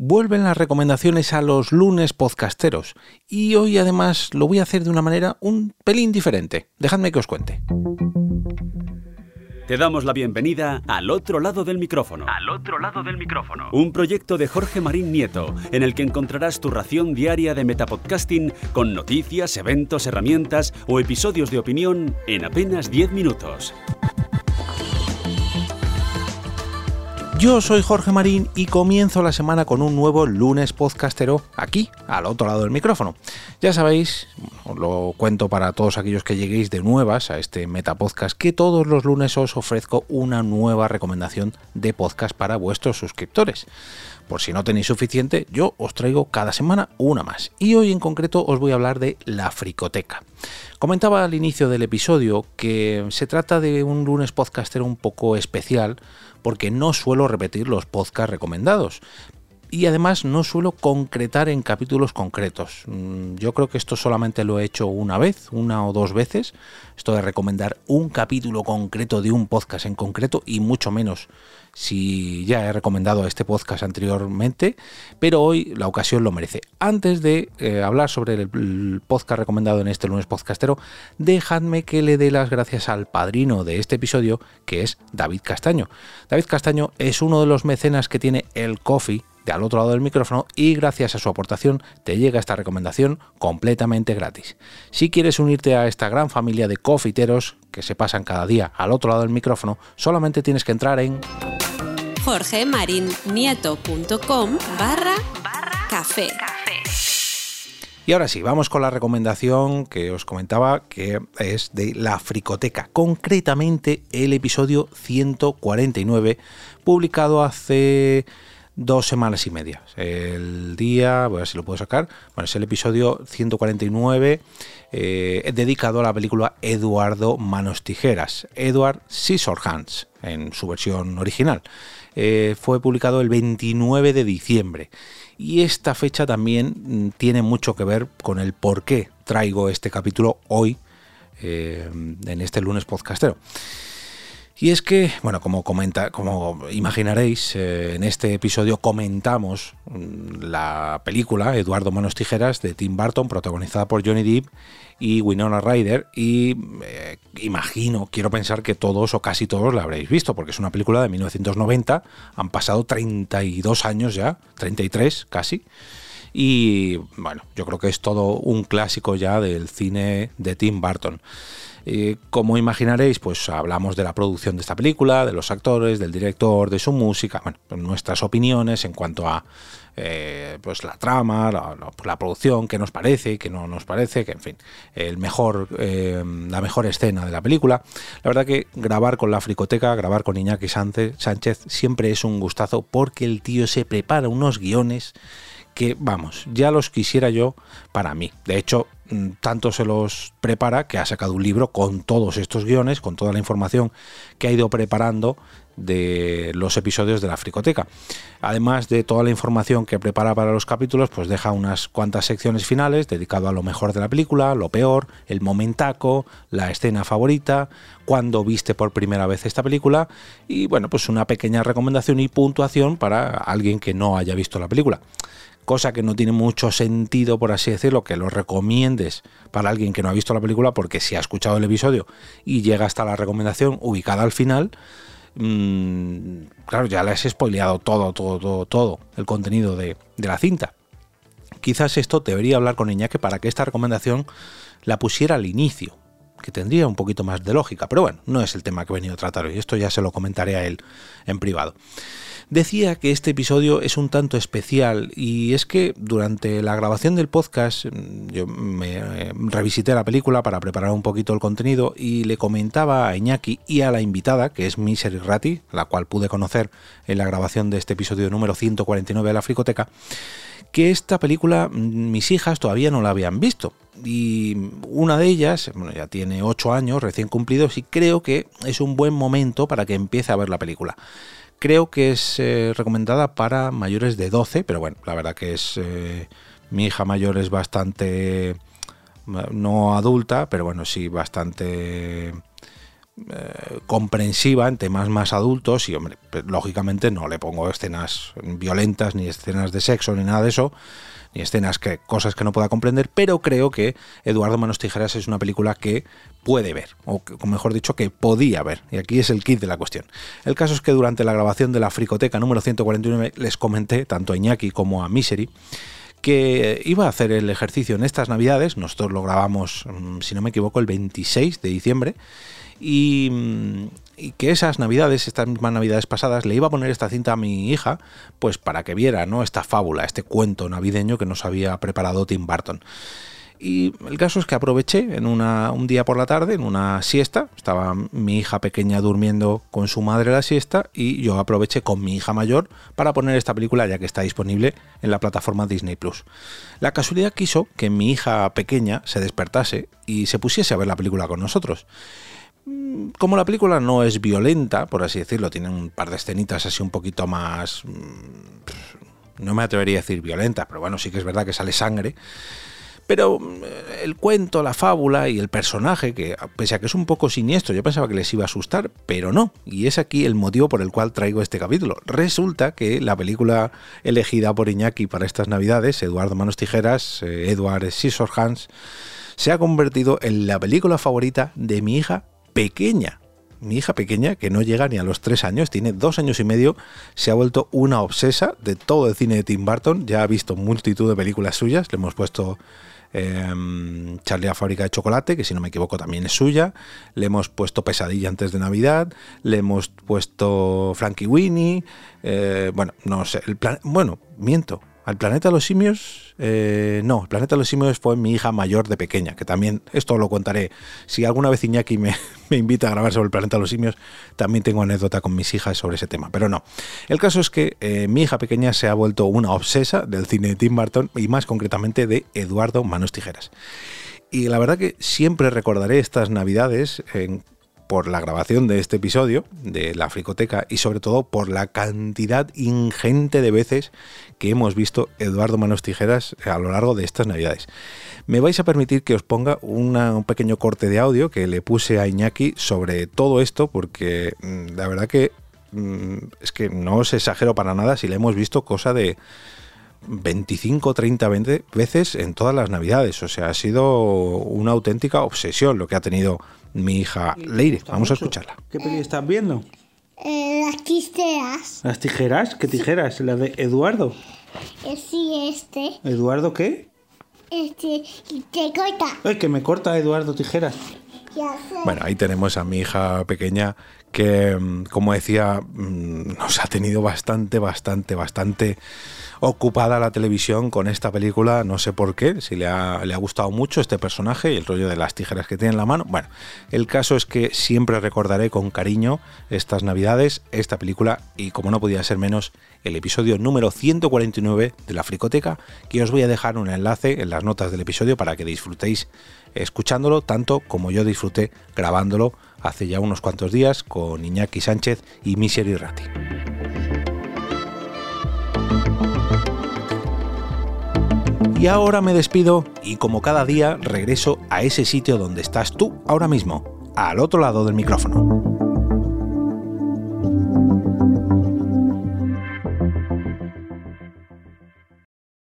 Vuelven las recomendaciones a los lunes podcasteros y hoy además lo voy a hacer de una manera un pelín diferente. Dejadme que os cuente. Te damos la bienvenida al otro lado del micrófono. Al otro lado del micrófono. Un proyecto de Jorge Marín Nieto, en el que encontrarás tu ración diaria de metapodcasting con noticias, eventos, herramientas o episodios de opinión en apenas 10 minutos. Yo soy Jorge Marín y comienzo la semana con un nuevo lunes podcastero aquí, al otro lado del micrófono. Ya sabéis, os lo cuento para todos aquellos que lleguéis de nuevas a este Metapodcast, que todos los lunes os ofrezco una nueva recomendación de podcast para vuestros suscriptores. Por si no tenéis suficiente, yo os traigo cada semana una más. Y hoy en concreto os voy a hablar de la fricoteca. Comentaba al inicio del episodio que se trata de un lunes podcastero un poco especial porque no suelo repetir los podcasts recomendados. Y además no suelo concretar en capítulos concretos. Mm, yo creo que esto solamente lo he hecho una vez, una o dos veces. Esto de recomendar un capítulo concreto de un podcast en concreto y mucho menos si ya he recomendado este podcast anteriormente, pero hoy la ocasión lo merece. Antes de eh, hablar sobre el, podcast recomendado en este lunes podcastero, dejadme que le dé las gracias al padrino de este episodio, que es David Castaño. David Castaño es uno de los mecenas que tiene el coffee al otro lado del micrófono y gracias a su aportación te llega esta recomendación completamente gratis. Si quieres unirte a esta gran familia de cofiteros que se pasan cada día al otro lado del micrófono, solamente tienes que entrar en jorgemarinieto.com barra café. Y ahora sí, vamos con la recomendación que os comentaba, que es de la Fricoteca, concretamente el episodio 149, publicado hace dos semanas y media. El día, voy a ver si lo puedo sacar, bueno, es el episodio 149 eh, dedicado a la película Eduardo Manos Tijeras, Edward Scissorhands, en su versión original. Eh, fue publicado el 29 de diciembre. Y esta fecha también mm, tiene mucho que ver con el por qué traigo este capítulo hoy eh, en este lunes podcastero. Y es que, bueno, como comenta, como imaginaréis, eh, en este episodio comentamos mm, la película Eduardo Manos Tijeras de Tim Burton, protagonizada por Johnny Depp y Winona Ryder. Y eh, imagino, quiero pensar que todos o casi todos la habréis visto, porque es una película de 1990. Han pasado 32 años ya, 33 casi. Y bueno, yo creo que es todo un clásico ya del cine de Tim Burton. Eh, como imaginaréis, pues hablamos de la producción de esta película, de los actores, del director, de su música, bueno, nuestras opiniones en cuanto a eh, pues la trama, la, producción, qué nos parece, qué no nos parece, que en fin, el mejor, eh, la mejor escena de la película. La verdad que grabar con la fricoteca, grabar con Iñaki Sánchez siempre es un gustazo porque el tío se prepara unos guiones que, vamos, ya los quisiera yo para mí. De hecho, tanto se los prepara que ha sacado un libro con todos estos guiones, con toda la información que ha ido preparando de los episodios de la fricoteca. Además de toda la información que prepara para los capítulos, pues deja unas cuantas secciones finales dedicado a lo mejor de la película, lo peor, el momentaco, la escena favorita, cuando viste por primera vez esta película y bueno, pues una pequeña recomendación y puntuación para alguien que no haya visto la película cosa que no tiene mucho sentido, por así decirlo, que lo para alguien que no ha visto la película, porque si ha escuchado el episodio y llega hasta la recomendación ubicada al final, mmm, claro, ya le has spoileado todo, todo, todo, todo el contenido de, de la cinta. Quizás esto debería hablar con Iñaki para que esta recomendación la pusiera al inicio, que tendría un poquito más de lógica, pero bueno, no es el tema que he venido a tratar hoy, esto ya se lo comentaré a él en privado. Decía que este episodio es un tanto especial y es que durante la grabación del podcast mm, yo me eh, revisité la película para preparar un poquito el contenido y le comentaba a Iñaki y a la invitada, que es Misery Ratti, la cual pude conocer en la grabación de este episodio número 149 de la Fricoteca, que esta película mm, mis hijas todavía no la habían visto. Y una de ellas, bueno, ya tiene 8 años recién cumplidos y creo que es un buen momento para que empiece a ver la película. Creo que es eh, recomendada para mayores de 12, pero bueno, la verdad que es... Eh, mi hija mayor es bastante... no adulta, pero bueno, sí, bastante eh, comprensiva en temas más adultos y, hombre, pues, lógicamente no le pongo escenas violentas ni escenas de sexo ni nada de eso ni escenas que cosas que no pueda comprender, pero creo que Eduardo Manos Tijeras es una película que puede ver, o, mejor dicho, que podía ver. Y aquí es el kit de la cuestión. El caso es que durante la grabación de la Fricoteca número 149 les comenté, tanto a Iñaki como a Misery, que iba a hacer el ejercicio en estas navidades, nosotros lo grabamos, mm, si no me equivoco, el 26 de diciembre, y, mm, y, que esas navidades, estas mismas navidades pasadas, le iba a poner esta cinta a mi hija, pues para que viera ¿no? esta fábula, este cuento navideño que nos había preparado Tim Burton. Y el caso es que aproveché en una, un día por la tarde, en una siesta, estaba mi hija pequeña durmiendo con su madre la siesta y yo aproveché con mi hija mayor para poner esta película ya que está disponible en la plataforma Disney Plus. La casualidad quiso que mi hija pequeña se despertase y se pusiese a ver la película con nosotros como la película no es violenta, por así decirlo, tiene un par de escenitas así un poquito más... Mm, no me atrevería a decir violenta, pero bueno, sí que es verdad que sale sangre. Pero mm, el cuento, la fábula y el personaje, que pese a que es un poco siniestro, yo pensaba que les iba a asustar, pero no. Y es aquí el motivo por el cual traigo este capítulo. Resulta que la película elegida por Iñaki para estas navidades, Eduardo Manos Tijeras, eh, Edward Scissorhands, se ha convertido en la película favorita de mi hija pequeña. Mi hija pequeña, que no llega ni a los tres años, tiene dos años y medio, se ha vuelto una obsesa de todo el cine de Tim Burton. Ya ha visto multitud de películas suyas. Le hemos puesto eh, Charlie la fábrica de chocolate, que si no me equivoco también es suya. Le hemos puesto Pesadilla antes de Navidad. Le hemos puesto Frankie Winnie. Eh, bueno, no sé. El plan, bueno, miento. Al planeta de los simios, eh, no, el planeta de los simios fue mi hija mayor de pequeña, que también, esto lo contaré, si alguna vez Iñaki me, invita a grabar sobre el planeta de los simios, también tengo anécdota con mis hijas sobre ese tema, pero no. El caso es que eh, mi hija pequeña se ha vuelto una obsesa del cine de Tim Burton y más concretamente de Eduardo Manos Tijeras. Y la verdad que siempre recordaré estas navidades en por la grabación de este episodio de la Fricoteca y sobre todo por la cantidad ingente de veces que hemos visto Eduardo Manos Tijeras a lo largo de estas navidades. Me vais a permitir que os ponga un pequeño corte de audio que le puse a Iñaki sobre todo esto porque mm, la verdad que mm, es que no os exagero para nada si le hemos visto cosa de 25, 30 20 veces en todas las navidades. O sea, ha sido una auténtica obsesión lo que ha tenido mi hija Leire. Vamos a escucharla. ¿Qué peli estás viendo? Eh, las tijeras. ¿Las tijeras? ¿Qué tijeras? ¿La de Eduardo? Eh, sí, este. ¿Eduardo qué? Este, te corta. Ay, que me corta Eduardo Tijeras. Ya sé. Bueno, ahí tenemos a mi hija pequeña que, mm, como decía, mm, nos ha tenido bastante, bastante, bastante ocupada la televisión con esta película, no sé por qué, si le ha, le ha gustado mucho este personaje y el rollo de las tijeras que tiene en la mano. Bueno, el caso es que siempre recordaré con cariño estas navidades, esta película y como no podía ser menos, el episodio número 149 de la Fricoteca, que os voy a dejar un enlace en las notas del episodio para que disfrutéis escuchándolo tanto como yo disfruté grabándolo hace ya unos cuantos días con Iñaki Sánchez y Misery Ratti. Y ahora me despido y como cada día regreso a ese sitio donde estás tú ahora mismo, al otro lado del micrófono.